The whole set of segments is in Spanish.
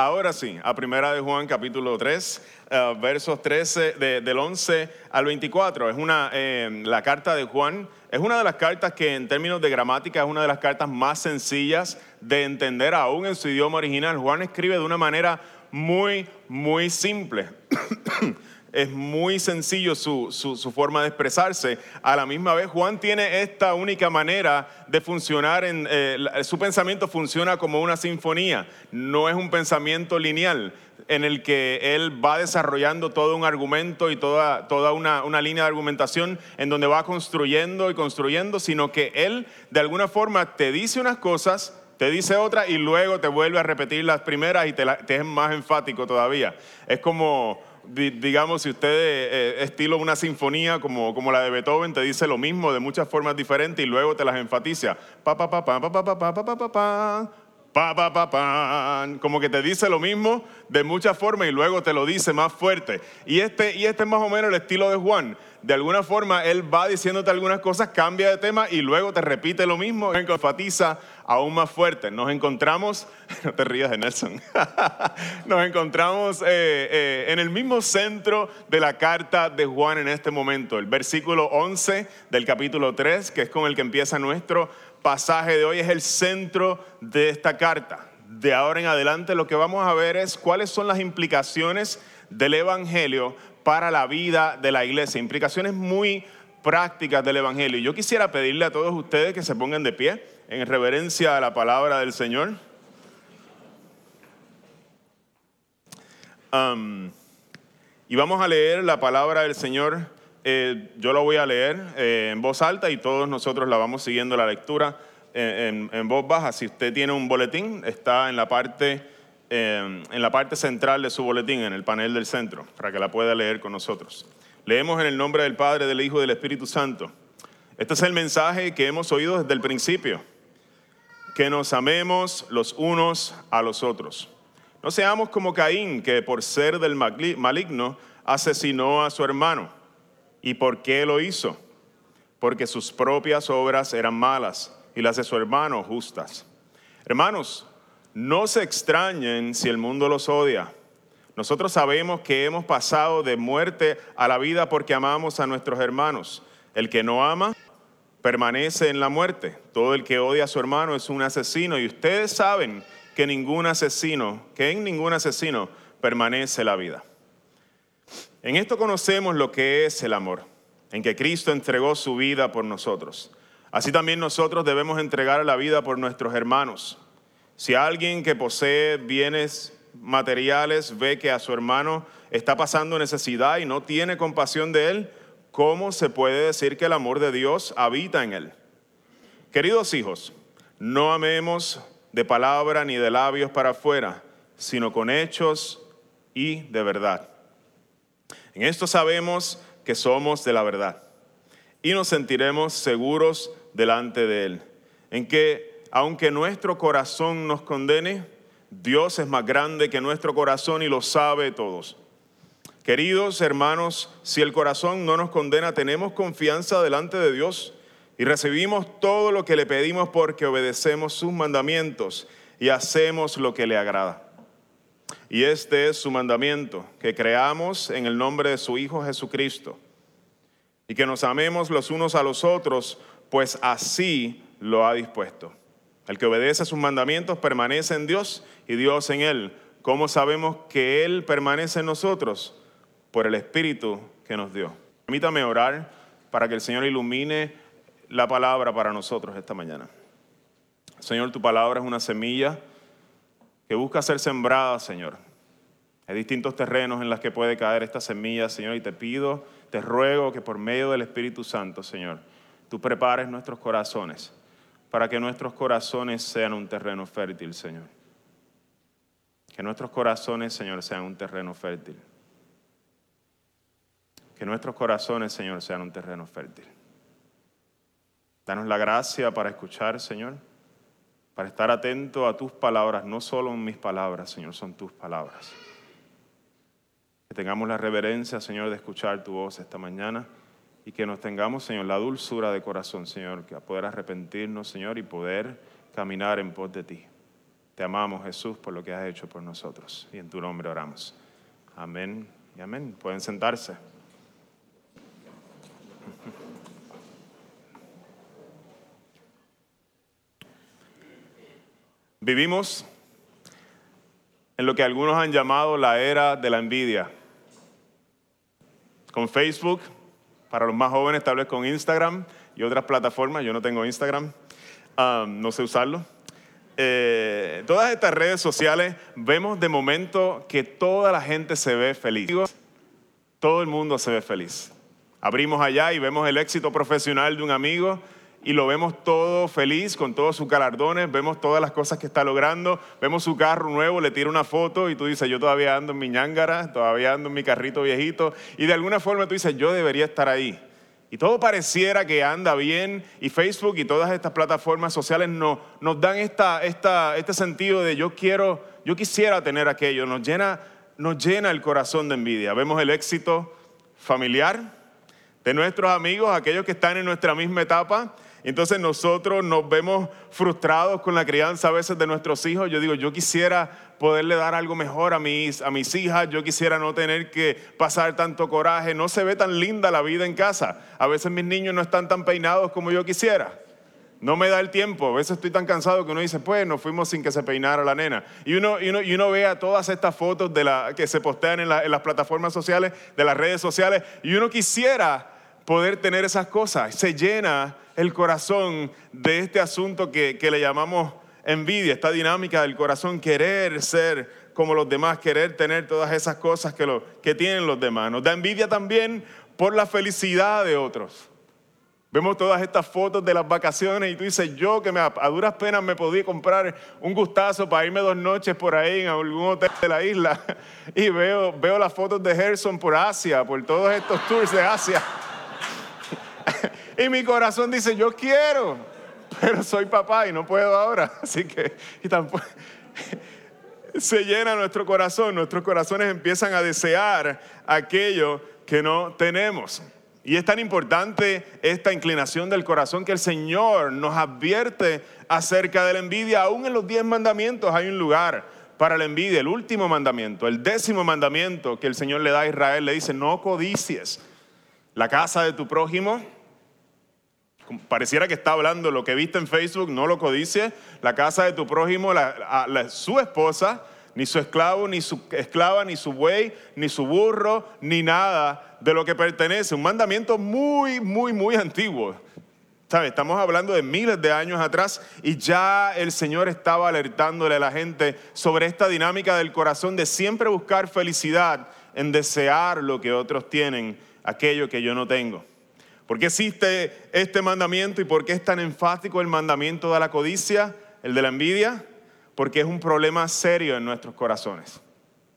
Ahora sí, a primera de Juan capítulo 3, eh, versos 13 del 11 al 24. Es una, eh, la carta de Juan es una de las cartas que en términos de gramática es una de las cartas más sencillas de entender aún en su idioma original. Juan escribe de una manera muy, muy simple. es muy sencillo su, forma de expresarse. A la misma vez, Juan tiene esta única manera de funcionar, en, eh, su pensamiento funciona como una sinfonía, no es un pensamiento lineal en el que él va desarrollando todo un argumento y toda, toda una, una línea de argumentación en donde va construyendo y construyendo, sino que él de alguna forma te dice unas cosas, te dice otras y luego te vuelve a repetir las primeras y te, te es más enfático todavía. Es como digamos, si usted eh, estilo una sinfonía como, como la de Beethoven, te dice lo mismo de muchas formas diferentes y luego te las enfatiza. Pa, pa, pa, pa, pa, pa, pa, pa, pa, pa, pa, pa, pa, pa, pa, como que te dice lo mismo de muchas formas y luego te lo dice más fuerte. Y este, y este es más o menos el estilo de Juan de alguna forma él va diciéndote algunas cosas, cambia de tema y luego te repite lo mismo, enfatiza aún más fuerte. Nos encontramos, no te rías de Nelson, nos encontramos eh, eh, en el mismo centro de la carta de Juan en este momento, el versículo 11 del capítulo 3, que es con el que empieza nuestro pasaje de hoy, es el centro de esta carta. De ahora en adelante lo que vamos a ver es cuáles son las implicaciones del Evangelio para la vida de la iglesia, implicaciones muy prácticas del Evangelio. Yo quisiera pedirle a todos ustedes que se pongan de pie en reverencia a la palabra del Señor. y vamos a leer la palabra del Señor. Eh, yo lo voy a leer eh, en voz alta y todos nosotros la vamos siguiendo la lectura en, en voz baja. Si usted tiene un boletín, está en la parte en la parte central de su boletín, en el panel del centro, para que la pueda leer con nosotros. Leemos en el nombre del Padre, del Hijo y del Espíritu Santo. Este es el mensaje que hemos oído desde el principio, que nos amemos los unos a los otros. No seamos como Caín, que por ser del maligno asesinó a su hermano. ¿Y por qué lo hizo? Porque sus propias obras eran malas y las de su hermano justas. Hermanos, no se extrañen si el mundo los odia. Nosotros sabemos que hemos pasado de muerte a la vida porque amamos a nuestros hermanos. El que no ama permanece en la muerte. Todo el que odia a su hermano es un asesino y ustedes saben que ningún asesino, que en ningún asesino permanece la vida. En esto conocemos lo que es el amor, en que Cristo entregó su vida por nosotros. Así también nosotros debemos entregar la vida por nuestros hermanos. Si alguien que posee bienes materiales ve que a su hermano está pasando necesidad y no tiene compasión de él, ¿cómo se puede decir que el amor de Dios habita en él? Queridos hijos, no amemos de palabra ni de labios para afuera, sino con hechos y de verdad. En esto sabemos que somos de la verdad y nos sentiremos seguros delante de Él, en que aunque nuestro corazón nos condene, Dios es más grande que nuestro corazón y lo sabe todos. Queridos hermanos, si el corazón no nos condena, tenemos confianza delante de Dios y recibimos todo lo que le pedimos porque obedecemos sus mandamientos y hacemos lo que le agrada. Y este es su mandamiento, que creamos en el nombre de su Hijo Jesucristo y que nos amemos los unos a los otros, pues así lo ha dispuesto. El que obedece sus mandamientos permanece en Dios y Dios en él. ¿Cómo sabemos que Él permanece en nosotros? Por el Espíritu que nos dio. Permítame orar para que el Señor ilumine la palabra para nosotros esta mañana. Señor, tu palabra es una semilla que busca ser sembrada, Señor, Hay distintos terrenos en los que puede caer esta semilla, Señor, y te pido, te ruego que por medio del Espíritu Santo, Señor, tú prepares nuestros corazones para que nuestros corazones sean un terreno fértil, Señor. Que nuestros corazones, Señor, sean un terreno fértil. Que nuestros corazones, Señor, sean un terreno fértil. Danos la gracia para escuchar, Señor, para estar atento a tus palabras, no solo mis palabras, Señor, son tus palabras. Que tengamos la reverencia, Señor, de escuchar tu voz esta mañana y que nos tengamos, Señor, la dulzura de corazón, Señor, que a poder arrepentirnos, Señor, y poder caminar en pos de ti. Te amamos, Jesús, por lo que has hecho por nosotros. Y en tu nombre oramos. Amén y amén. Pueden sentarse. Vivimos en lo que algunos han llamado la era de la envidia. Con Facebook, para los más jóvenes, tal vez con Instagram y otras plataformas. Yo no tengo Instagram, um, no sé usarlo. Eh, todas estas redes sociales vemos de momento que toda la gente se ve feliz. Todo el mundo se ve feliz. Abrimos allá y vemos el éxito profesional de un amigo y lo vemos todo feliz con todos sus galardones, vemos todas las cosas que está logrando, vemos su carro nuevo, le tira una foto y tú dices, yo todavía ando en mi ñangara, todavía ando en mi carrito viejito, y de alguna forma tú dices, yo debería estar ahí. Y todo pareciera que anda bien y Facebook y todas estas plataformas sociales nos, nos dan esta, este sentido de yo quiero, yo quisiera tener aquello, nos llena, nos llena el corazón de envidia. Vemos el éxito familiar de nuestros amigos, aquellos que están en nuestra misma etapa, entonces nosotros nos vemos frustrados con la crianza a veces de nuestros hijos. Yo digo, yo quisiera poderle dar algo mejor a mis, a mis hijas, yo quisiera no tener que pasar tanto coraje, no se ve tan linda la vida en casa. A veces mis niños no están tan peinados como yo quisiera. No me da el tiempo, a veces estoy tan cansado que uno dice, pues nos fuimos sin que se peinara la nena. Y uno, y uno, y uno ve a todas estas fotos de la, que se postean en, en las plataformas sociales, de las redes sociales, y uno quisiera poder tener esas cosas. Se llena el corazón de este asunto que, le llamamos envidia, esta dinámica del corazón, querer ser como los demás, querer tener todas esas cosas que, lo, que tienen los demás. Nos da envidia también por la felicidad de otros. Vemos todas estas fotos de las vacaciones y tú dices, yo que me, a duras penas me podía comprar un gustazo para irme dos noches por ahí en algún hotel de la isla y veo, veo las fotos de Gerson por Asia, por todos estos tours de Asia. Y mi corazón dice, yo quiero, pero soy papá y no puedo ahora. Así que y tampoco, se llena nuestro corazón, nuestros corazones empiezan a desear aquello que no tenemos. Y es tan importante esta inclinación del corazón que el Señor nos advierte acerca de la envidia. Aún en los diez mandamientos hay un lugar para la envidia. El último mandamiento, el décimo mandamiento que el Señor le da a Israel, le dice, no codicies la casa de tu prójimo pareciera que está hablando lo que viste en Facebook, no lo codice, la casa de tu prójimo, su esposa, ni su esclavo, ni su esclava, ni su buey, ni su burro, ni nada de lo que pertenece. Un mandamiento muy, muy, muy antiguo. ¿Sabe? Estamos hablando de miles de años atrás y ya el Señor estaba alertándole a la gente sobre esta dinámica del corazón de siempre buscar felicidad en desear lo que otros tienen, aquello que yo no tengo. ¿Por qué existe este mandamiento y por qué es tan enfático el mandamiento de la codicia, el de la envidia? Porque es un problema serio en nuestros corazones.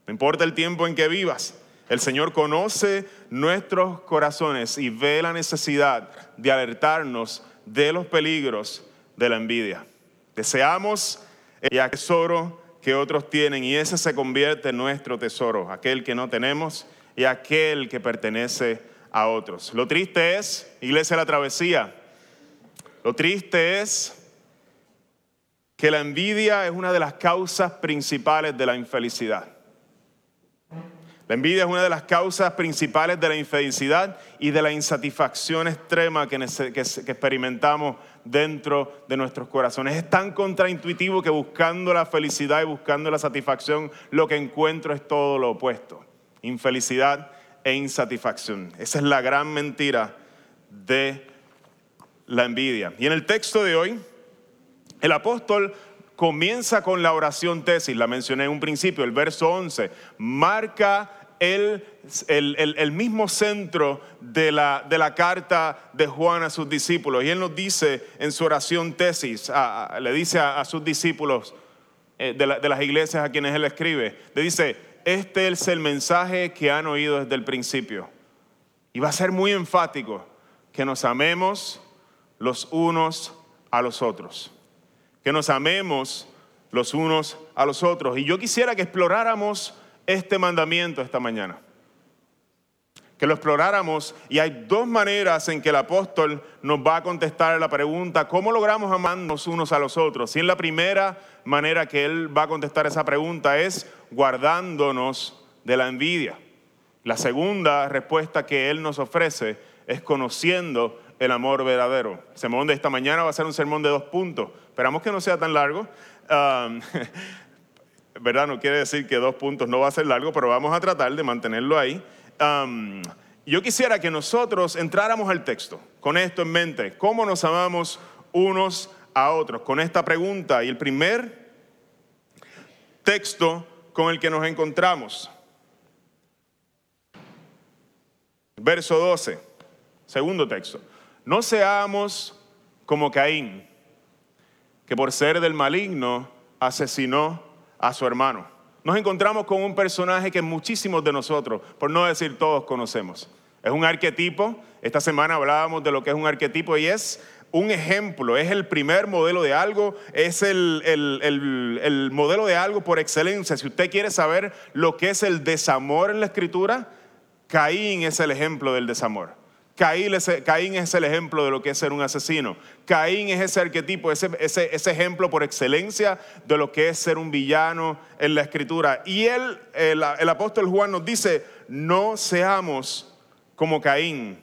No importa el tiempo en que vivas, el Señor conoce nuestros corazones y ve la necesidad de alertarnos de los peligros de la envidia. Deseamos el tesoro que otros tienen y ese se convierte en nuestro tesoro, aquel que no tenemos y aquel que pertenece a otros. Lo triste es, iglesia la travesía, lo triste es que la envidia es una de las causas principales de la infelicidad. La envidia es una de las causas principales de la infelicidad y de la insatisfacción extrema que, que, experimentamos dentro de nuestros corazones. Es tan contraintuitivo que buscando la felicidad y buscando la satisfacción, lo que encuentro es todo lo opuesto. Infelicidad e insatisfacción. Esa es la gran mentira de la envidia. Y en el texto de hoy, el apóstol comienza con la oración tesis, la mencioné en un principio, el verso 11, marca el, el, mismo centro de la, de la, carta de Juan a sus discípulos. Y él nos dice en su oración tesis, le dice a, sus discípulos eh, de, las iglesias a quienes él escribe, le dice, este es el mensaje que han oído desde el principio. Y va a ser muy enfático que nos amemos los unos a los otros. Que nos amemos los unos a los otros. Y yo quisiera que exploráramos este mandamiento esta mañana. Que lo exploráramos y hay dos maneras en que el apóstol nos va a contestar la pregunta, ¿cómo logramos amarnos unos a los otros? Y en la primera manera que él va a contestar esa pregunta es guardándonos de la envidia. La segunda respuesta que él nos ofrece es conociendo el amor verdadero. El sermón de esta mañana va a ser un sermón de dos puntos. Esperamos que no sea tan largo. ¿verdad? No quiere decir que dos puntos no va a ser largo, pero vamos a tratar de mantenerlo ahí. yo quisiera que nosotros entráramos al texto con esto en mente. ¿Cómo nos amamos unos a otros? Con esta pregunta. Y el primer texto con el que nos encontramos. Verso 12, segundo texto. No seamos como Caín, que por ser del maligno asesinó a su hermano. Nos encontramos con un personaje que muchísimos de nosotros, por no decir todos, conocemos. Es un arquetipo. Esta semana hablábamos de lo que es un arquetipo y es un ejemplo, es el primer modelo de algo, es el, el, modelo de algo por excelencia. Si usted quiere saber lo que es el desamor en la escritura, Caín es el ejemplo del desamor. Caín es el ejemplo de lo que es ser un asesino. Caín es ese arquetipo, ese, ese, ejemplo por excelencia de lo que es ser un villano en la escritura. Y él, el, apóstol Juan nos dice, no seamos como Caín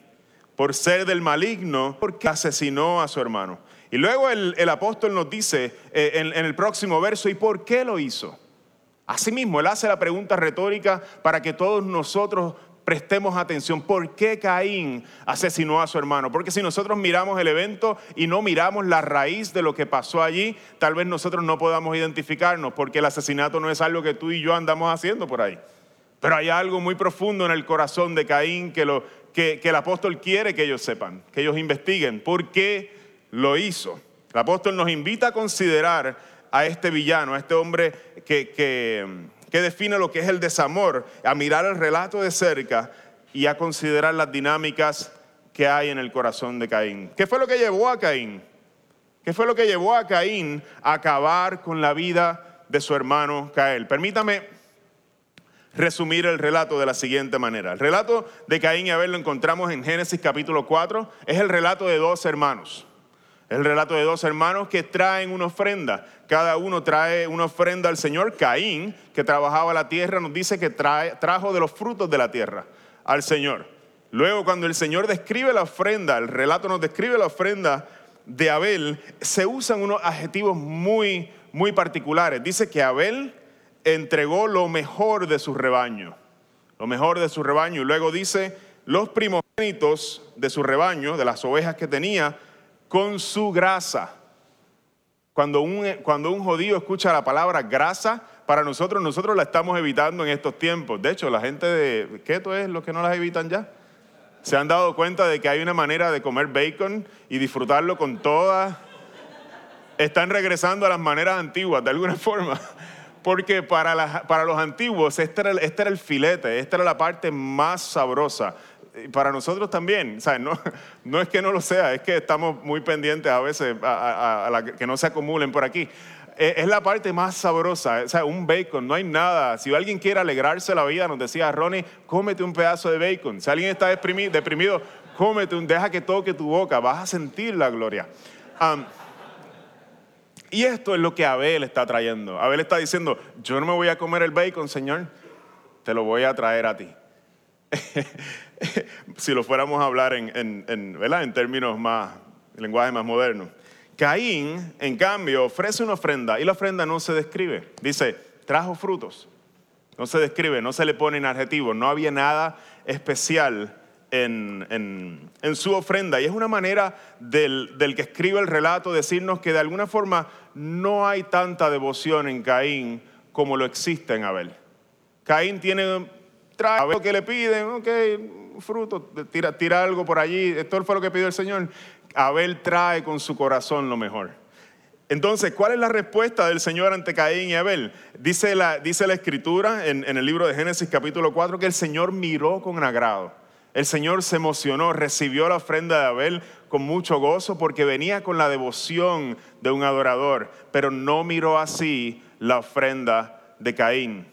por ser del maligno, porque asesinó a su hermano. Y luego el, apóstol nos dice eh, en, en el próximo verso, ¿y por qué lo hizo? Asimismo, él hace la pregunta retórica para que todos nosotros prestemos atención. ¿Por qué Caín asesinó a su hermano? Porque si nosotros miramos el evento y no miramos la raíz de lo que pasó allí, tal vez nosotros no podamos identificarnos, porque el asesinato no es algo que tú y yo andamos haciendo por ahí. Pero hay algo muy profundo en el corazón de Caín que, lo, que, el apóstol quiere que ellos sepan, que ellos investiguen. ¿Por qué lo hizo? El apóstol nos invita a considerar a este villano, a este hombre que, que define lo que es el desamor, a mirar el relato de cerca y a considerar las dinámicas que hay en el corazón de Caín. ¿Qué fue lo que llevó a Caín? ¿Qué fue lo que llevó a Caín a acabar con la vida de su hermano Cael? Permítame resumir el relato de la siguiente manera. El relato de Caín y Abel lo encontramos en Génesis capítulo 4. Es el relato de dos hermanos. El relato de dos hermanos que traen una ofrenda. Cada uno trae una ofrenda al Señor. Caín, que trabajaba la tierra, nos dice que trae, trajo de los frutos de la tierra al Señor. Luego, cuando el Señor describe la ofrenda, el relato nos describe la ofrenda de Abel, se usan unos adjetivos muy, muy particulares. Dice que Abel entregó lo mejor de su rebaño. Lo mejor de su rebaño. Y luego dice, los primogénitos de su rebaño, de las ovejas que tenía, con su grasa. Cuando un, cuando un judío escucha la palabra grasa, para nosotros, nosotros la estamos evitando en estos tiempos. De hecho, la gente de keto es lo que no las evitan ya. Se han dado cuenta de que hay una manera de comer bacon y disfrutarlo con todas. Están regresando a las maneras antiguas, de alguna forma. Porque para, para los antiguos este era, este era el filete, esta era la parte más sabrosa para nosotros también, No, no, es que no lo sea, es que estamos muy pendientes a veces a, que no se acumulen por aquí. E, es la parte más sabrosa, o sea, un bacon, no hay nada. Si alguien quiere alegrarse la vida, nos decía Ronnie, cómete un pedazo de bacon. Si alguien está deprimido, deprimido cómete un, deja que toque tu boca, vas a sentir la gloria. Y esto es lo que Abel está trayendo. Abel está diciendo, yo no me voy a comer el bacon, Señor, te lo voy a traer a ti. si lo fuéramos a hablar en, en términos más, lenguaje más moderno. Caín, en cambio, ofrece una ofrenda y la ofrenda no se describe. Dice, trajo frutos. No se describe, no se le pone en adjetivo, no había nada especial en, su ofrenda. Y es una manera del, que escribe el relato decirnos que de alguna forma no hay tanta devoción en Caín como lo existe en Abel. Caín tiene, trae lo que le piden, ok, fruto, tira, tira algo por allí, esto fue lo que pidió el Señor. Abel trae con su corazón lo mejor. Entonces, ¿cuál es la respuesta del Señor ante Caín y Abel? Dice la, dice la escritura en, en, el libro de Génesis capítulo 4 que el Señor miró con agrado. El Señor se emocionó, recibió la ofrenda de Abel con mucho gozo porque venía con la devoción de un adorador, pero no miró así la ofrenda de Caín.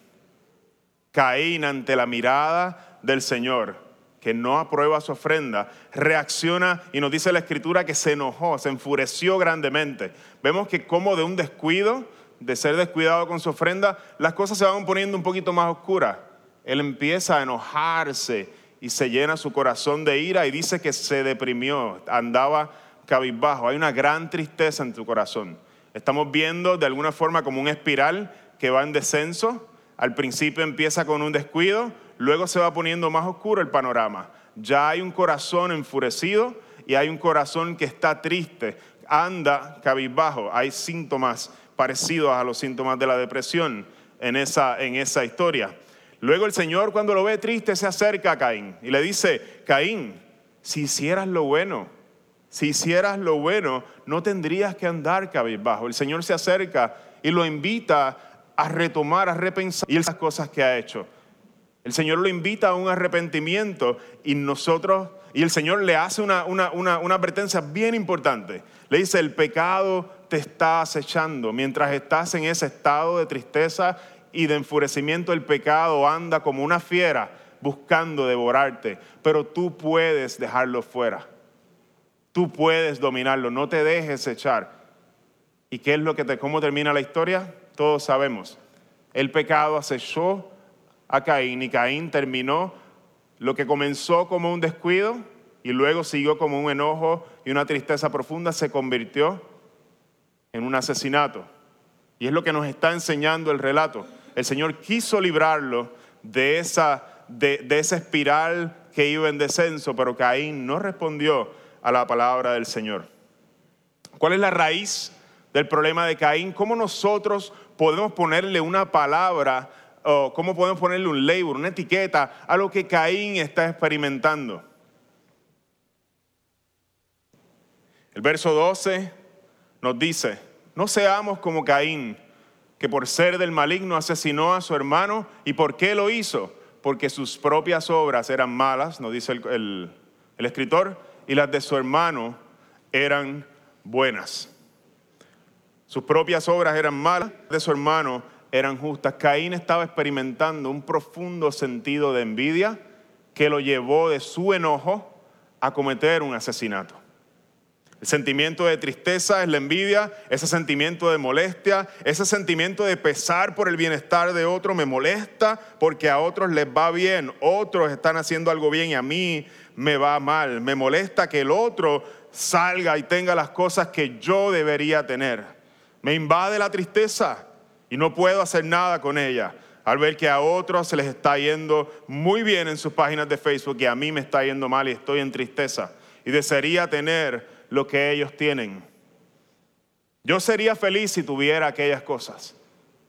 Caín ante la mirada del Señor que no aprueba su ofrenda, reacciona y nos dice la escritura que se enojó, se enfureció grandemente. Vemos que como de un descuido, de ser descuidado con su ofrenda, las cosas se van poniendo un poquito más oscuras. Él empieza a enojarse y se llena su corazón de ira y dice que se deprimió, andaba cabizbajo. Hay una gran tristeza en tu corazón. Estamos viendo de alguna forma como un espiral que va en descenso. Al principio empieza con un descuido, luego se va poniendo más oscuro el panorama. Ya hay un corazón enfurecido y hay un corazón que está triste, anda cabizbajo. Hay síntomas parecidos a los síntomas de la depresión en esa, en esa historia. Luego el Señor cuando lo ve triste se acerca a Caín y le dice, Caín, si hicieras lo bueno, si hicieras lo bueno, no tendrías que andar cabizbajo. El Señor se acerca y lo invita a retomar, a repensar y las cosas que ha hecho. El Señor lo invita a un arrepentimiento y nosotros, y el Señor le hace una, una, advertencia bien importante. Le dice, el pecado te está acechando. Mientras estás en ese estado de tristeza y de enfurecimiento, el pecado anda como una fiera buscando devorarte, pero tú puedes dejarlo fuera. Tú puedes dominarlo, no te dejes echar. ¿Y qué es lo que te, cómo termina la historia? Todos sabemos. El pecado acechó a Caín y Caín terminó lo que comenzó como un descuido y luego siguió como un enojo y una tristeza profunda, se convirtió en un asesinato. Y es lo que nos está enseñando el relato. El Señor quiso librarlo de esa, de, esa espiral que iba en descenso, pero Caín no respondió a la palabra del Señor. ¿Cuál es la raíz del problema de Caín? ¿Cómo nosotros podemos ponerle una palabra o cómo podemos ponerle un label, una etiqueta a lo que Caín está experimentando. El verso 12 nos dice, no seamos como Caín, que por ser del maligno asesinó a su hermano. ¿Y por qué lo hizo? Porque sus propias obras eran malas, nos dice el, escritor, y las de su hermano eran buenas. Sus propias obras eran malas, de su hermano eran justas. Caín estaba experimentando un profundo sentido de envidia que lo llevó de su enojo a cometer un asesinato. El sentimiento de tristeza es la envidia, ese sentimiento de molestia, ese sentimiento de pesar por el bienestar de otro me molesta porque a otros les va bien, otros están haciendo algo bien y a mí me va mal. Me molesta que el otro salga y tenga las cosas que yo debería tener. Me invade la tristeza y no puedo hacer nada con ella al ver que a otros se les está yendo muy bien en sus páginas de Facebook y a mí me está yendo mal y estoy en tristeza y desearía tener lo que ellos tienen. Yo sería feliz si tuviera aquellas cosas.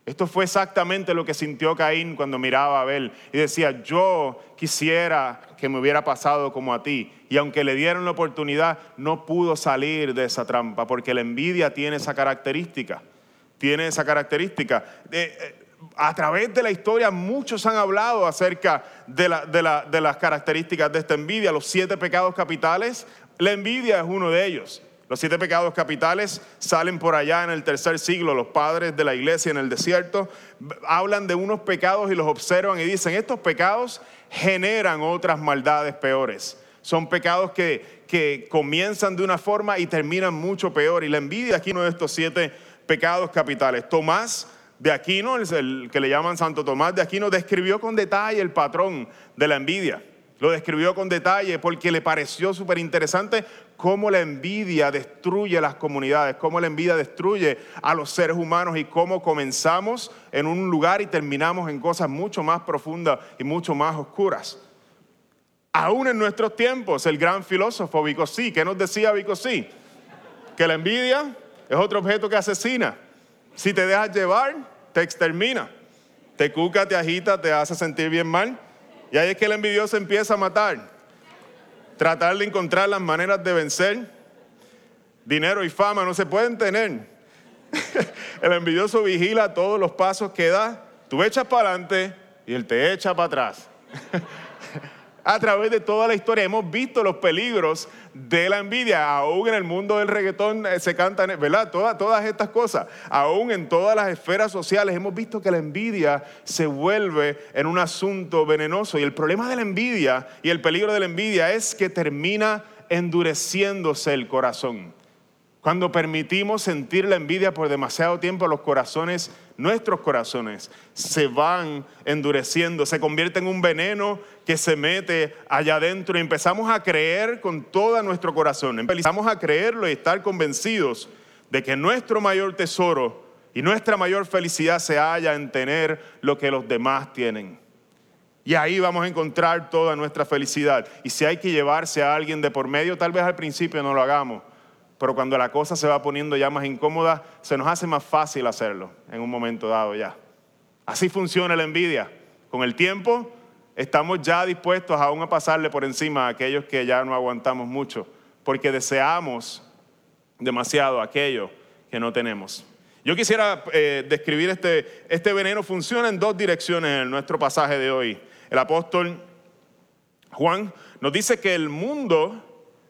Esto fue exactamente lo que sintió Caín cuando miraba a Abel y decía, yo quisiera que me hubiera pasado como a ti. Y aunque le dieron la oportunidad, no pudo salir de esa trampa porque la envidia tiene esa característica tiene esa característica. Eh, a través de la historia muchos han hablado acerca de, de las características de esta envidia, los siete pecados capitales. La envidia es uno de ellos. Los siete pecados capitales salen por allá en el tercer siglo, los padres de la iglesia en el desierto hablan de unos pecados y los observan y dicen, estos pecados generan otras maldades peores. Son pecados que, que comienzan de una forma y terminan mucho peor. Y la envidia aquí uno de estos siete pecados capitales. Tomás de Aquino, el que le llaman Santo Tomás de Aquino, describió con detalle el patrón de la envidia. Lo describió con detalle porque le pareció súper interesante cómo la envidia destruye las comunidades, cómo la envidia destruye a los seres humanos y cómo comenzamos en un lugar y terminamos en cosas mucho más profundas y mucho más oscuras. Aún en nuestros tiempos, el gran filósofo Vicosí, ¿qué nos decía Vicosí? Que la envidia es otro objeto que asesina. Si te dejas llevar, te extermina. Te cuca, te agita, te hace sentir bien mal. Y ahí es que el envidioso empieza a matar. Tratar de encontrar las maneras de vencer. Dinero y fama no se pueden tener. el envidioso vigila todos los pasos que da. Tú echas para adelante y él te echa para atrás. a través de toda la historia hemos visto los peligros de la envidia. Aún en el mundo del reggaetón eh, se cantan, ¿verdad? Todas, estas cosas. Aún en todas las esferas sociales hemos visto que la envidia se vuelve en un asunto venenoso. Y el problema de la envidia y el peligro de la envidia es que termina endureciéndose el corazón. Cuando permitimos sentir la envidia por demasiado tiempo, los corazones, nuestros corazones, se van endureciendo, se convierte en un veneno que se mete allá adentro y empezamos a creer con todo nuestro corazón, empezamos a creerlo y estar convencidos de que nuestro mayor tesoro y nuestra mayor felicidad se halla en tener lo que los demás tienen. Y ahí vamos a encontrar toda nuestra felicidad. Y si hay que llevarse a alguien de por medio, tal vez al principio no lo hagamos pero cuando la cosa se va poniendo ya más incómoda, se nos hace más fácil hacerlo en un momento dado ya. Así funciona la envidia. Con el tiempo estamos ya dispuestos aún a pasarle por encima a aquellos que ya no aguantamos mucho, porque deseamos demasiado aquello que no tenemos. Yo quisiera eh, describir este, este veneno. Funciona en dos direcciones en nuestro pasaje de hoy. El apóstol Juan nos dice que el mundo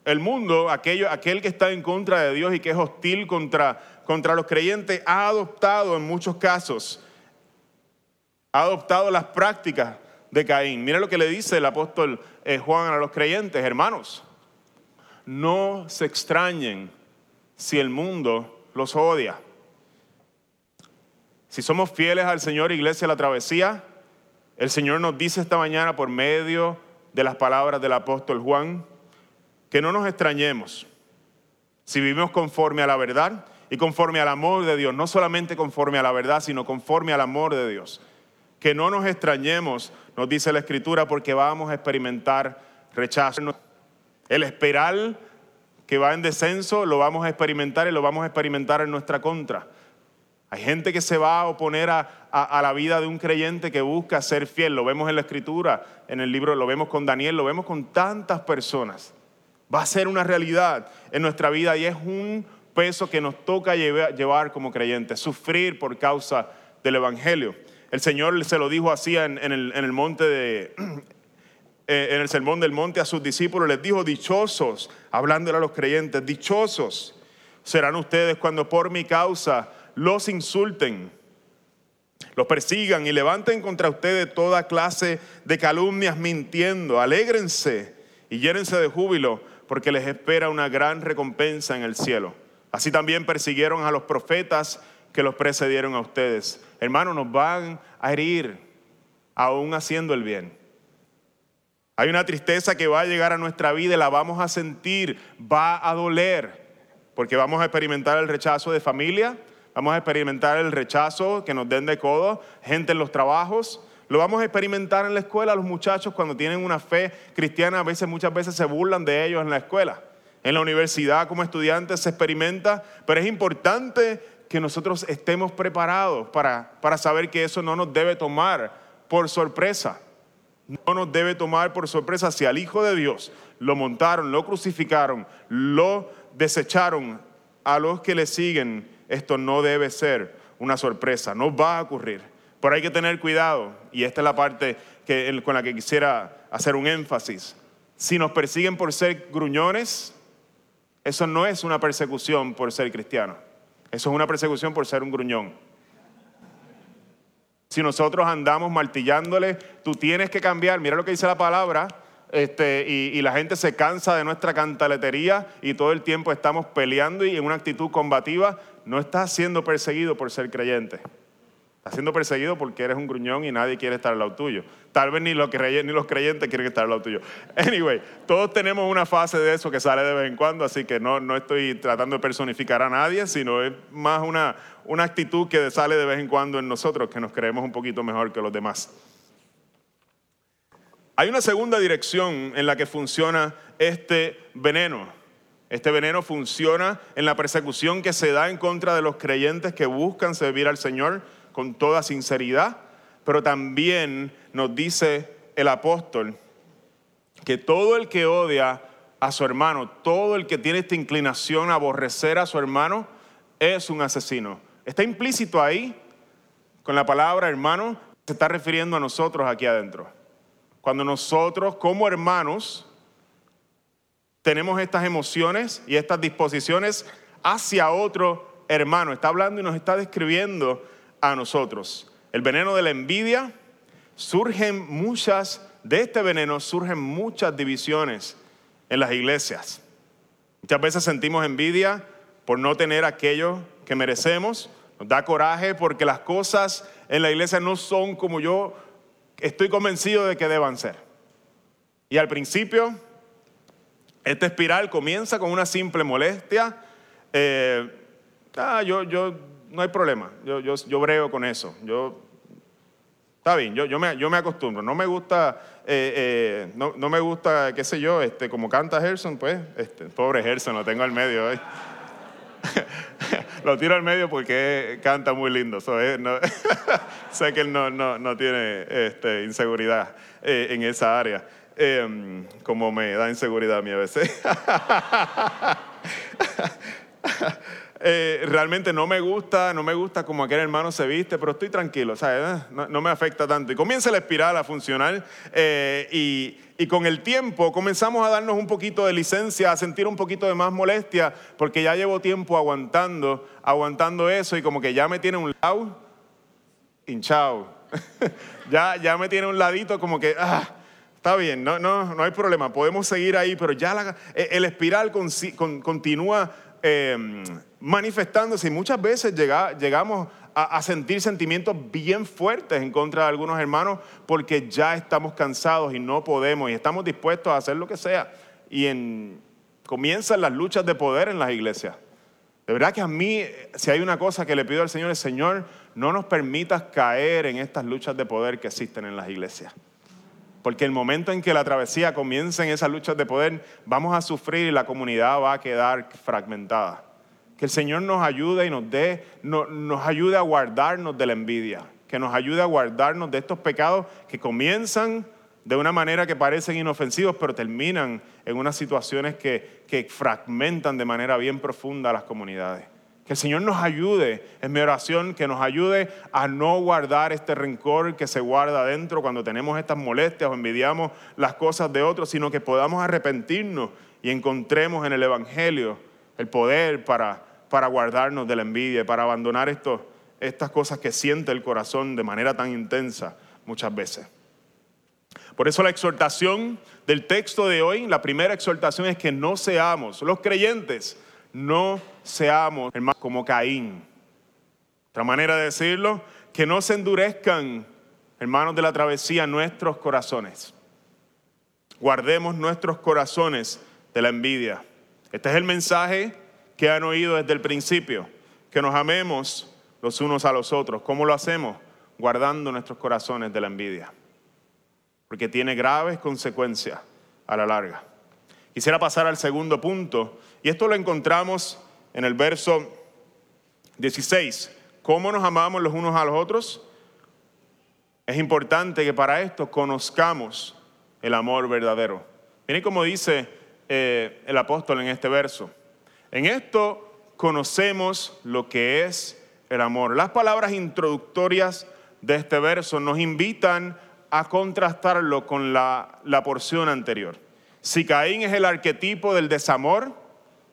el mundo, aquello, aquel que está en contra de Dios y que es hostil contra, contra los creyentes, ha adoptado en muchos casos, ha adoptado las prácticas de Caín. Mira lo que le dice el apóstol eh, Juan a los creyentes, hermanos, no se extrañen si el mundo los odia. Si somos fieles al Señor, Iglesia, la travesía, el Señor nos dice esta mañana por medio de las palabras del apóstol Juan, que no nos extrañemos si vivimos conforme a la verdad y conforme al amor de Dios, no solamente conforme a la verdad, sino conforme al amor de Dios. Que no nos extrañemos, nos dice la Escritura, porque vamos a experimentar rechazo. El esperar que va en descenso lo vamos a experimentar y lo vamos a experimentar en nuestra contra. Hay gente que se va a oponer a, a, la vida de un creyente que busca ser fiel. Lo vemos en la escritura, en el libro, lo vemos con Daniel, lo vemos con tantas personas va a ser una realidad en nuestra vida y es un peso que nos toca llevar como creyentes, sufrir por causa del Evangelio. El Señor se lo dijo así en, el, monte de, eh, en el sermón del monte a sus discípulos, les dijo, dichosos, hablándole a los creyentes, dichosos serán ustedes cuando por mi causa los insulten, los persigan y levanten contra ustedes toda clase de calumnias mintiendo. Alégrense y llénense de júbilo porque les espera una gran recompensa en el cielo. Así también persiguieron a los profetas que los precedieron a ustedes. Hermanos, nos van a herir aún haciendo el bien. Hay una tristeza que va a llegar a nuestra vida y la vamos a sentir, va a doler, porque vamos a experimentar el rechazo de familia, vamos a experimentar el rechazo que nos den de codo, gente en los trabajos, lo vamos a experimentar en la escuela. Los muchachos cuando tienen una fe cristiana a veces, muchas veces se burlan de ellos en la escuela. En la universidad como estudiantes se experimenta, pero es importante que nosotros estemos preparados para, para saber que eso no nos debe tomar por sorpresa. No nos debe tomar por sorpresa si al Hijo de Dios lo montaron, lo crucificaron, lo desecharon. A los que le siguen, esto no debe ser una sorpresa, no va a ocurrir. Pero hay que tener cuidado, y esta es la parte con la que quisiera hacer un énfasis. Si nos persiguen por ser gruñones, eso no es una persecución por ser cristiano. Eso es una persecución por ser un gruñón. Si nosotros andamos martillándole, tú tienes que cambiar. Mira lo que dice la palabra. Este, y, la gente se cansa de nuestra cantaletería y todo el tiempo estamos peleando y en una actitud combativa. No estás siendo perseguido por ser creyente. Estás siendo perseguido porque eres un gruñón y nadie quiere estar al lado tuyo. Tal vez ni los, creyentes, ni quieren estar al lado tuyo. Anyway, todos tenemos una fase de eso que sale de vez en cuando, así que no, estoy tratando de personificar a nadie, sino es más una actitud que sale de vez en cuando en nosotros, que nos creemos un poquito mejor que los demás. Hay una segunda dirección en la que funciona este veneno. Este veneno funciona en la persecución que se da en contra de los creyentes que buscan servir al Señor con toda sinceridad, pero también nos dice el apóstol que todo el que odia a su hermano, todo el que tiene esta inclinación a aborrecer a su hermano, es un asesino. Está implícito ahí con la palabra hermano, se está refiriendo a nosotros aquí adentro. Cuando nosotros como hermanos tenemos estas emociones y estas disposiciones hacia otro hermano, está hablando y nos está describiendo a nosotros. El veneno de la envidia, surgen muchas, de este veneno surgen muchas divisiones en las iglesias. Muchas veces sentimos envidia por no tener aquello que merecemos, nos da coraje porque las cosas en la iglesia no son como yo estoy convencido de que deban ser. Y al principio, esta espiral comienza con una simple molestia. Eh, ah, yo, yo, no hay problema, yo, yo, yo brego con eso. Yo, está bien, yo, yo, me, yo me acostumbro. No me gusta, eh, eh, no, no, me gusta, qué sé yo, este, como canta Gerson, pues, este, pobre Gerson, lo tengo al medio hoy. lo tiro al medio porque canta muy lindo. sé que él no, no, no tiene este, inseguridad eh, en esa área, em, como me da inseguridad a mí a veces. Eh, realmente no me gusta, no me gusta como aquel hermano se viste, pero estoy tranquilo, ¿sabes? No, me afecta tanto. Y comienza la espiral a funcionar eh, y, y, con el tiempo comenzamos a darnos un poquito de licencia, a sentir un poquito de más molestia, porque ya llevo tiempo aguantando, aguantando eso y como que ya me tiene un lado hinchado. ya, ya me tiene un ladito como que, ah, está bien, no, no, no hay problema, podemos seguir ahí, pero ya el espiral continúa Em, manifestándose y muchas veces llegamos a, sentir sentimientos bien fuertes en contra de algunos hermanos porque ya estamos cansados y no podemos y estamos dispuestos a hacer lo que sea. Y comienzan las luchas de poder en las iglesias. De verdad que a mí, si hay una cosa que le pido al Señor, es Señor, no nos permitas caer en estas luchas de poder que existen en las iglesias. Porque el momento en que la travesía comience en esas luchas de poder, vamos a sufrir y la comunidad va a quedar fragmentada. Que el Señor nos ayude y nos dé, nos ayude a guardarnos de la envidia, que nos ayude a guardarnos de estos pecados que comienzan de una manera que parecen inofensivos, pero terminan en unas situaciones que, que fragmentan de manera bien profunda a las comunidades. Que el Señor nos ayude, en mi oración, que nos ayude a no guardar este rencor que se guarda adentro cuando tenemos estas molestias o envidiamos las cosas de otros, sino que podamos arrepentirnos y encontremos en el Evangelio el poder para, para guardarnos de la envidia para abandonar estas cosas que siente el corazón de manera tan intensa muchas veces. Por eso la exhortación del texto de hoy, la primera exhortación es que no seamos los creyentes, no seamos hermanos como Caín. Otra manera de decirlo, que no se endurezcan, hermanos de la travesía, nuestros corazones. Guardemos nuestros corazones de la envidia. Este es el mensaje que han oído desde el principio, que nos amemos los unos a los otros. ¿Cómo lo hacemos? Guardando nuestros corazones de la envidia. Porque tiene graves consecuencias a la larga. Quisiera pasar al segundo punto, y esto lo encontramos en el verso 16. ¿Cómo nos amamos los unos a los otros? Es importante que para esto conozcamos el amor verdadero. Miren cómo dice eh, el apóstol en este verso. En esto conocemos lo que es el amor. Las palabras introductorias de este verso nos invitan a contrastarlo con la, la porción anterior. Si Caín es el arquetipo del desamor,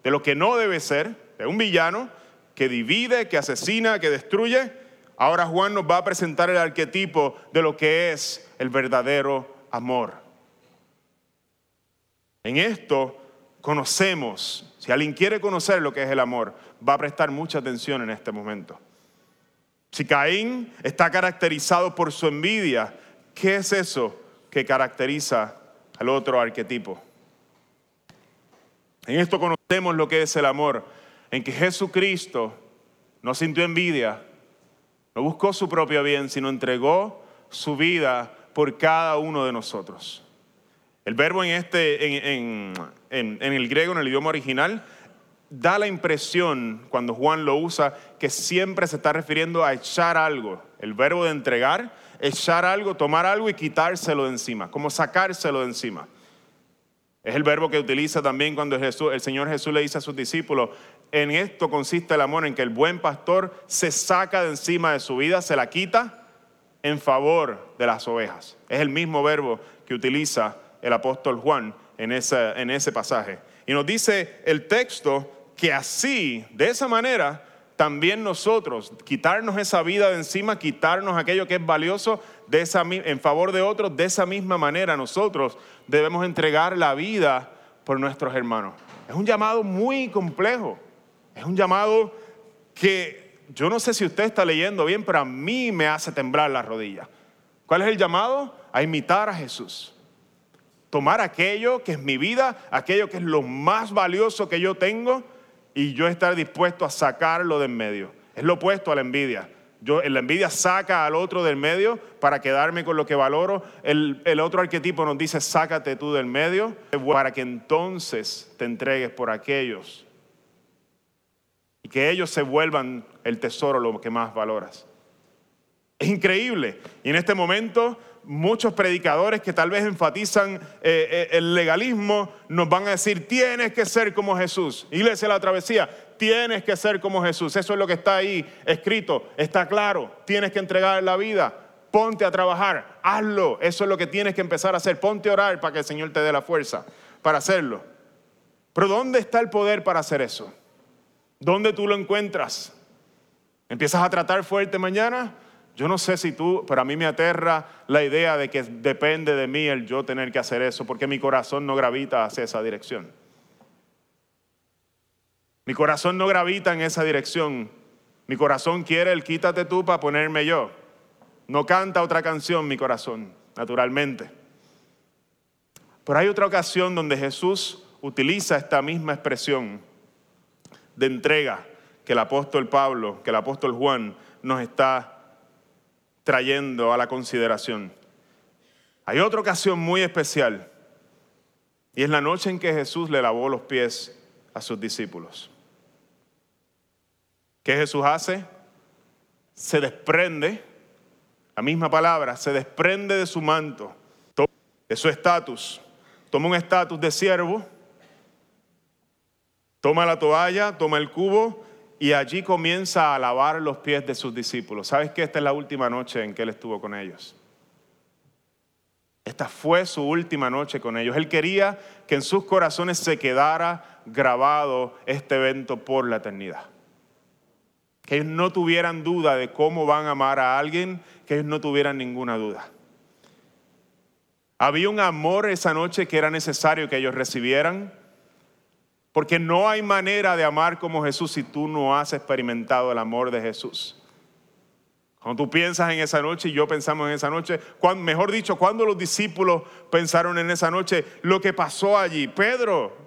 de lo que no debe ser, de un villano que divide, que asesina, que destruye, ahora Juan nos va a presentar el arquetipo de lo que es el verdadero amor. En esto conocemos, si alguien quiere conocer lo que es el amor, va a prestar mucha atención en este momento. Si Caín está caracterizado por su envidia, ¿qué es eso que caracteriza al otro arquetipo. En esto conocemos lo que es el amor, en que Jesucristo no sintió envidia, no buscó su propio bien, sino entregó su vida por cada uno de nosotros. El verbo en, este, en, en el griego, en el idioma original, da la impresión, cuando Juan lo usa, que siempre se está refiriendo a echar algo. El verbo de entregar, echar algo, tomar algo y quitárselo de encima, como sacárselo de encima. Es el verbo que utiliza también cuando el Señor Jesús le dice a sus discípulos, en esto consiste el amor, en que el buen pastor se saca de encima de su vida, se la quita en favor de las ovejas. Es el mismo verbo que utiliza el apóstol Juan en ese, en ese pasaje. Y nos dice el texto que así, de esa manera, también nosotros, quitarnos esa vida de encima, quitarnos aquello que es valioso en favor de otros, de esa misma manera nosotros debemos entregar la vida por nuestros hermanos. Es un llamado muy complejo, es un llamado que yo no sé si usted está leyendo bien, pero a mí me hace temblar la rodilla. ¿Cuál es el llamado? A imitar a Jesús tomar aquello que es mi vida, aquello que es lo más valioso que yo tengo y yo estar dispuesto a sacarlo de en medio. Es lo opuesto a la envidia. Yo, la envidia saca al otro del medio para quedarme con lo que valoro. El, otro arquetipo nos dice, sácate tú del medio para que entonces te entregues por aquellos y que ellos se vuelvan el tesoro, lo que más valoras. Es increíble. Y en este momento muchos predicadores que tal vez enfatizan eh, eh, el legalismo nos van a decir, tienes que ser como Jesús. Iglesia de la travesía, tienes que ser como Jesús. Eso es lo que está ahí escrito, está claro. Tienes que entregar la vida, ponte a trabajar, hazlo. Eso es lo que tienes que empezar a hacer. Ponte a orar para que el Señor te dé la fuerza para hacerlo. Pero ¿dónde está el poder para hacer eso? ¿Dónde tú lo encuentras? ¿Empiezas a tratar fuerte mañana? Yo no sé si tú, pero a mí me aterra la idea de que depende de mí el yo tener que hacer eso, porque mi corazón no gravita hacia esa dirección. Mi corazón no gravita en esa dirección. Mi corazón quiere el quítate tú para ponerme yo. No canta otra canción mi corazón, naturalmente. Pero hay otra ocasión donde Jesús utiliza esta misma expresión de entrega que el apóstol Pablo, que el apóstol Juan nos está trayendo a la consideración. Hay otra ocasión muy especial y es la noche en que Jesús le lavó los pies a sus discípulos. ¿Qué Jesús hace? Se desprende, la misma palabra, se desprende de su manto, de su estatus. Toma un estatus de siervo, toma la toalla, toma el cubo y allí comienza a lavar los pies de sus discípulos. ¿Sabes que esta es la última noche en que él estuvo con ellos? Esta fue su última noche con ellos. Él quería que en sus corazones se quedara grabado este evento por la eternidad. Que ellos no tuvieran duda de cómo van a amar a alguien, que ellos no tuvieran ninguna duda. Había un amor esa noche que era necesario que ellos recibieran porque no hay manera de amar como Jesús si tú no has experimentado el amor de Jesús. Cuando tú piensas en esa noche y yo pensamos en esa noche, mejor dicho, cuando los discípulos pensaron en esa noche, lo que pasó allí. Pedro,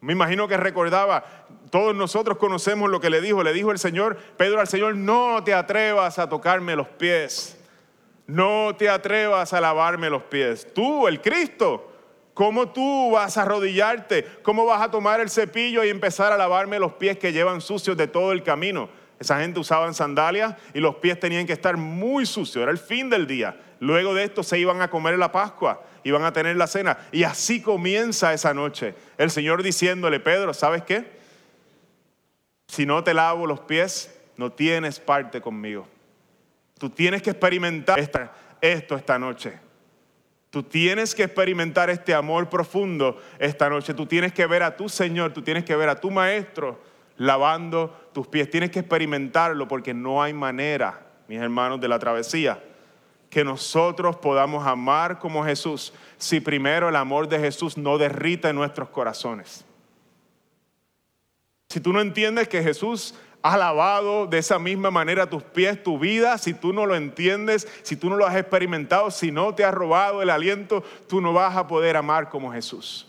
me imagino que recordaba, todos nosotros conocemos lo que le dijo, le dijo el Señor, Pedro al Señor, no te atrevas a tocarme los pies, no te atrevas a lavarme los pies. Tú, el Cristo, ¿Cómo tú vas a arrodillarte? ¿Cómo vas a tomar el cepillo y empezar a lavarme los pies que llevan sucios de todo el camino? Esa gente usaba sandalias y los pies tenían que estar muy sucios, era el fin del día. Luego de esto se iban a comer la Pascua, iban a tener la cena. Y así comienza esa noche. El Señor diciéndole, Pedro, ¿sabes qué? Si no te lavo los pies, no tienes parte conmigo. Tú tienes que experimentar esto esta noche. Tú tienes que experimentar este amor profundo esta noche. Tú tienes que ver a tu Señor, tú tienes que ver a tu Maestro lavando tus pies. Tienes que experimentarlo porque no hay manera, mis hermanos de la travesía, que nosotros podamos amar como Jesús si primero el amor de Jesús no derrita en nuestros corazones. Si tú no entiendes que Jesús ha lavado de esa misma manera tus pies, tu vida, si tú no lo entiendes, si tú no lo has experimentado, si no te ha robado el aliento, tú no vas a poder amar como Jesús.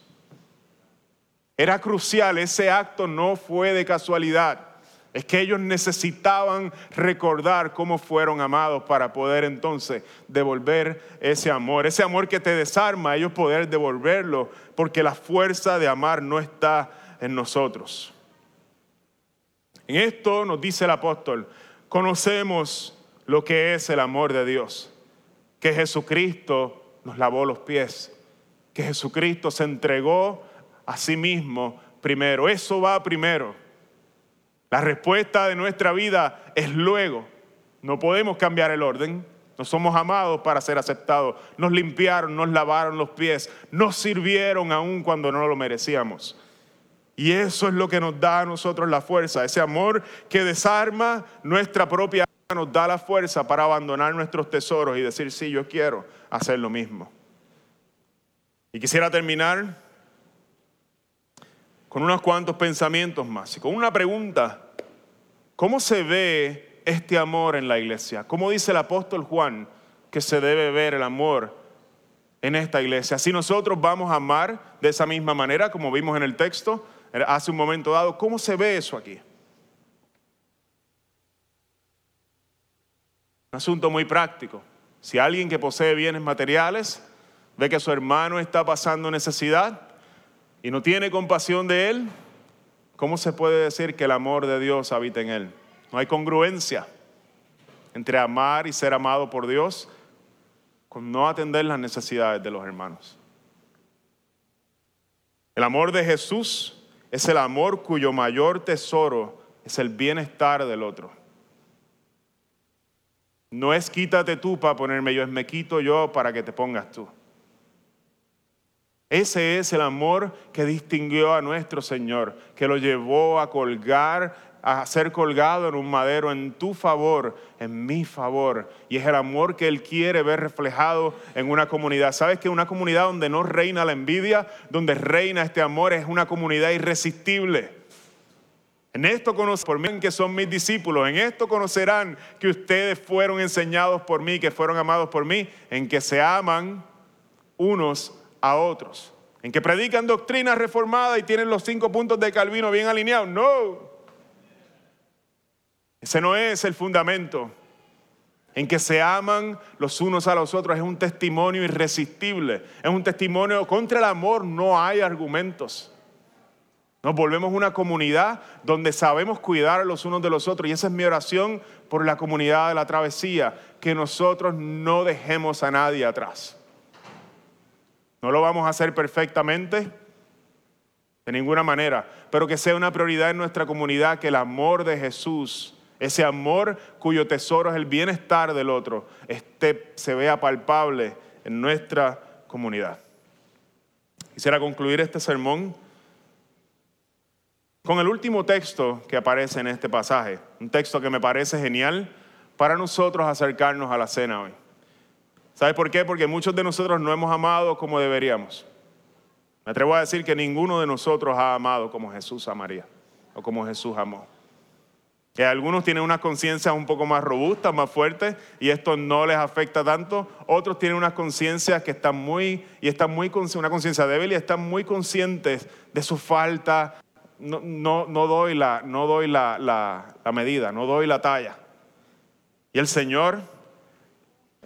Era crucial, ese acto no fue de casualidad. Es que ellos necesitaban recordar cómo fueron amados para poder entonces devolver ese amor. Ese amor que te desarma, ellos poder devolverlo, porque la fuerza de amar no está en nosotros. En esto nos dice el apóstol, conocemos lo que es el amor de Dios, que Jesucristo nos lavó los pies, que Jesucristo se entregó a sí mismo primero. Eso va primero. La respuesta de nuestra vida es luego. No podemos cambiar el orden. No somos amados para ser aceptados. Nos limpiaron, nos lavaron los pies, nos sirvieron aún cuando no lo merecíamos. Y eso es lo que nos da a nosotros la fuerza. Ese amor que desarma nuestra propia alma nos da la fuerza para abandonar nuestros tesoros y decir, sí, yo quiero hacer lo mismo. Y quisiera terminar con unos cuantos pensamientos más y con una pregunta. ¿Cómo se ve este amor en la iglesia? ¿Cómo dice el apóstol Juan que se debe ver el amor en esta iglesia? Si nosotros vamos a amar de esa misma manera, como vimos en el texto hace un momento dado, ¿cómo se ve eso aquí? Un asunto muy práctico. Si alguien que posee bienes materiales ve que su hermano está pasando necesidad, y no tiene compasión de él, ¿cómo se puede decir que el amor de Dios habita en él? No hay congruencia entre amar y ser amado por Dios con no atender las necesidades de los hermanos. El amor de Jesús es el amor cuyo mayor tesoro es el bienestar del otro. No es quítate tú para ponerme yo, es me quito yo para que te pongas tú. Ese es el amor que distinguió a nuestro Señor, que lo llevó a colgar, a ser colgado en un madero en tu favor, en mi favor. Y es el amor que Él quiere ver reflejado en una comunidad. ¿Sabes que una comunidad donde no reina la envidia, donde reina este amor, es una comunidad irresistible? En esto conocen por mí que son mis discípulos, en esto conocerán que ustedes fueron enseñados por mí, que fueron amados por mí, en que se aman unos a otros. En que predican doctrina reformada y tienen los cinco puntos de Calvino bien alineados. No. Ese no es el fundamento. En que se aman los unos a los otros es un testimonio irresistible. Es un testimonio contra el amor. No hay argumentos. Nos volvemos una comunidad donde sabemos cuidar los unos de los otros. Y esa es mi oración por la comunidad de la travesía. Que nosotros no dejemos a nadie atrás. No lo vamos a hacer perfectamente, de ninguna manera, pero que sea una prioridad en nuestra comunidad que el amor de Jesús, ese amor cuyo tesoro es el bienestar del otro, se vea palpable en nuestra comunidad. Quisiera concluir este sermón con el último texto que aparece en este pasaje, un texto que me parece genial para nosotros acercarnos a la cena hoy. ¿Sabe por qué? Porque muchos de nosotros no hemos amado como deberíamos. Me atrevo a decir que ninguno de nosotros ha amado como Jesús amaría o como Jesús amó. Que algunos tienen unas conciencias un poco más robustas, más fuertes, y esto no les afecta tanto. Otros tienen unas conciencias que están muy, y están muy, una conciencia débil y están muy conscientes de su falta. No, no, doy, la, no doy la, la medida, no doy la talla. Y el Señor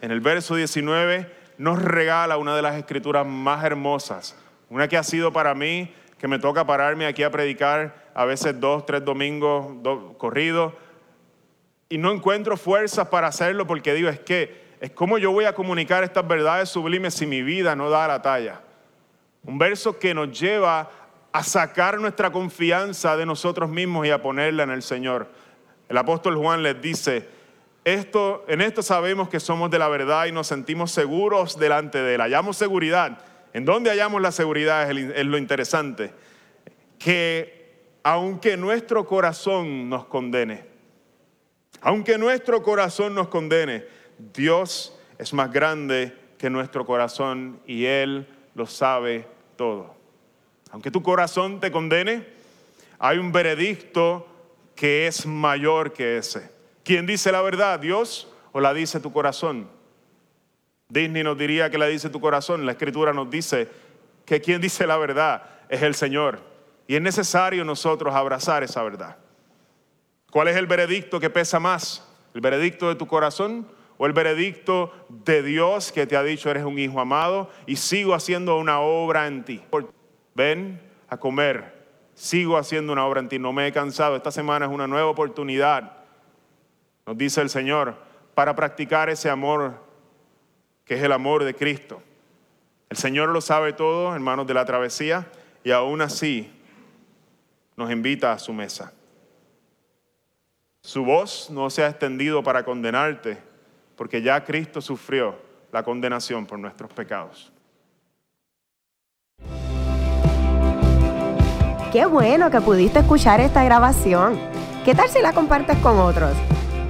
en el verso 19 nos regala una de las escrituras más hermosas, una que ha sido para mí, que me toca pararme aquí a predicar a veces dos, tres domingos corridos, y no encuentro fuerzas para hacerlo porque digo, es que es como yo voy a comunicar estas verdades sublimes si mi vida no da la talla. Un verso que nos lleva a sacar nuestra confianza de nosotros mismos y a ponerla en el Señor. El apóstol Juan les dice, en esto sabemos que somos de la verdad y nos sentimos seguros delante de él. Hallamos seguridad. ¿En dónde hallamos la seguridad? Es, lo interesante. Que aunque nuestro corazón nos condene, aunque nuestro corazón nos condene, Dios es más grande que nuestro corazón y Él lo sabe todo. Aunque tu corazón te condene, hay un veredicto que es mayor que ese. ¿Quién dice la verdad? ¿Dios o la dice tu corazón? Disney nos diría que la dice tu corazón. La escritura nos dice que quien dice la verdad es el Señor. Y es necesario nosotros abrazar esa verdad. ¿Cuál es el veredicto que pesa más? ¿El veredicto de tu corazón o el veredicto de Dios que te ha dicho eres un hijo amado y sigo haciendo una obra en ti? Ven a comer, sigo haciendo una obra en ti, no me he cansado. Esta semana es una nueva oportunidad, nos dice el Señor, para practicar ese amor que es el amor de Cristo. El Señor lo sabe todo, hermanos de la travesía, y aún así nos invita a su mesa. Su voz no se ha extendido para condenarte, porque ya Cristo sufrió la condenación por nuestros pecados. Qué bueno que pudiste escuchar esta grabación. ¿Qué tal si la compartes con otros?